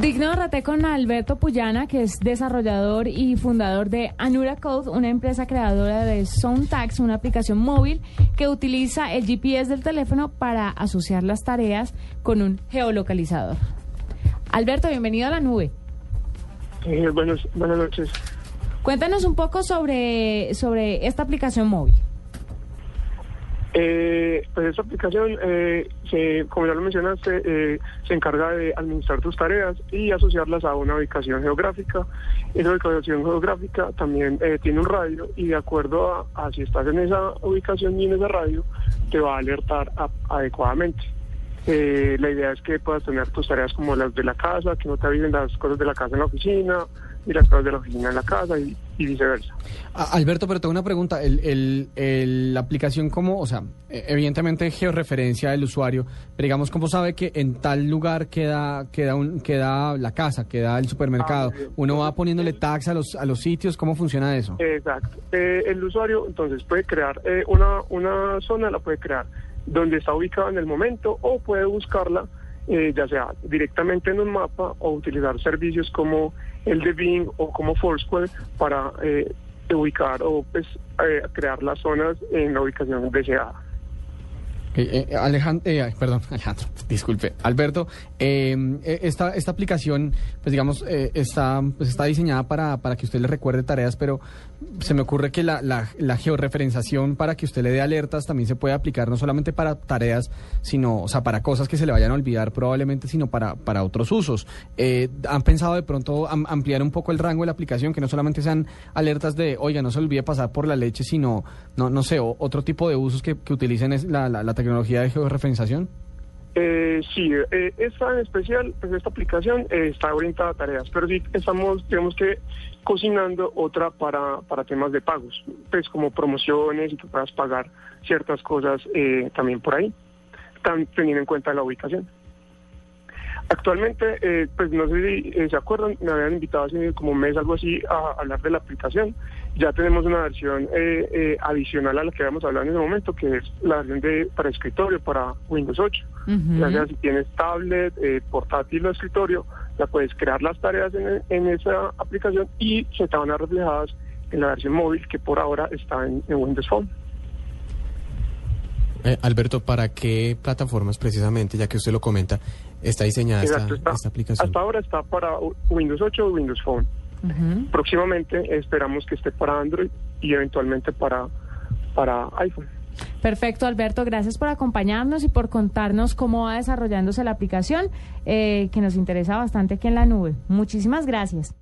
Digno rate con Alberto Puyana, que es desarrollador y fundador de Anura Code, una empresa creadora de SoundTax, una aplicación móvil que utiliza el GPS del teléfono para asociar las tareas con un geolocalizador. Alberto, bienvenido a la nube. Eh, buenos, buenas noches. Cuéntanos un poco sobre, sobre esta aplicación móvil. Eh, pues esta aplicación, eh, se, como ya lo mencionaste, eh, se encarga de administrar tus tareas y asociarlas a una ubicación geográfica. Esa ubicación geográfica también eh, tiene un radio y de acuerdo a, si estás en esa ubicación y en ese radio, te va a alertar adecuadamente. Eh, la idea es que puedas tener tus tareas como las de la casa, que no te avisen las cosas de la casa en la oficina y las cosas de la oficina en la casa y, y viceversa. Alberto, pero tengo una pregunta. El, el, el, la aplicación, ¿cómo? O sea, evidentemente georreferencia del usuario, pero digamos, ¿cómo sabe que en tal lugar queda queda un, queda la casa, queda el supermercado? Ah, ¿Uno va poniéndole tags a los, a los sitios? ¿Cómo funciona eso? Exacto. Eh, el usuario, entonces, puede crear eh, una, una zona, la puede crear donde está ubicado en el momento o puede buscarla eh, ya sea directamente en un mapa o utilizar servicios como el de Bing o como Foursquare para eh, ubicar o pues, eh, crear las zonas en la ubicación deseada. Eh, eh, Alejandro, eh, perdón, Alejandro, disculpe, Alberto, eh, esta, esta aplicación, pues digamos, está, pues está diseñada para, para que usted le recuerde tareas, pero se me ocurre que la, la, la, georreferenciación para que usted le dé alertas también se puede aplicar no solamente para tareas, sino, o sea, para cosas que se le vayan a olvidar probablemente, sino para, para otros usos. ¿Han pensado de pronto am, ampliar un poco el rango de la aplicación, que no solamente sean alertas de, oiga, no se olvide pasar por la leche, sino, no, no sé, otro tipo de usos que, que utilicen es la, la tecnología de georreferenciación? Eh, sí, eh, esta en especial, pues esta aplicación eh, está orientada a tareas, pero sí estamos, digamos que, cocinando otra para, para temas de pagos, pues como promociones y que puedas pagar ciertas cosas eh, también por ahí, tan, teniendo en cuenta la ubicación. Actualmente, eh, pues no sé si eh, se acuerdan, me habían invitado hace como un mes, algo así, a hablar de la aplicación. Ya tenemos una versión eh, eh, adicional a la que habíamos hablado en ese momento, que es la versión de para escritorio, para Windows 8. Uh -huh. Ya sea si tienes tablet, eh, portátil o escritorio, la puedes crear las tareas en, en, esa aplicación y se te van a reflejadas en la versión móvil que por ahora está en, en Windows Phone. Eh, Alberto, ¿para qué plataformas precisamente, ya que usted lo comenta, está diseñada Exacto, esta, está, esta, aplicación? Hasta ahora está para Windows 8 y Windows Phone. Uh -huh. Próximamente esperamos que esté para Android y eventualmente para, para iPhone. Perfecto, Alberto. Gracias por acompañarnos y por contarnos cómo va desarrollándose la aplicación, eh, que nos interesa bastante aquí en la nube. Muchísimas gracias.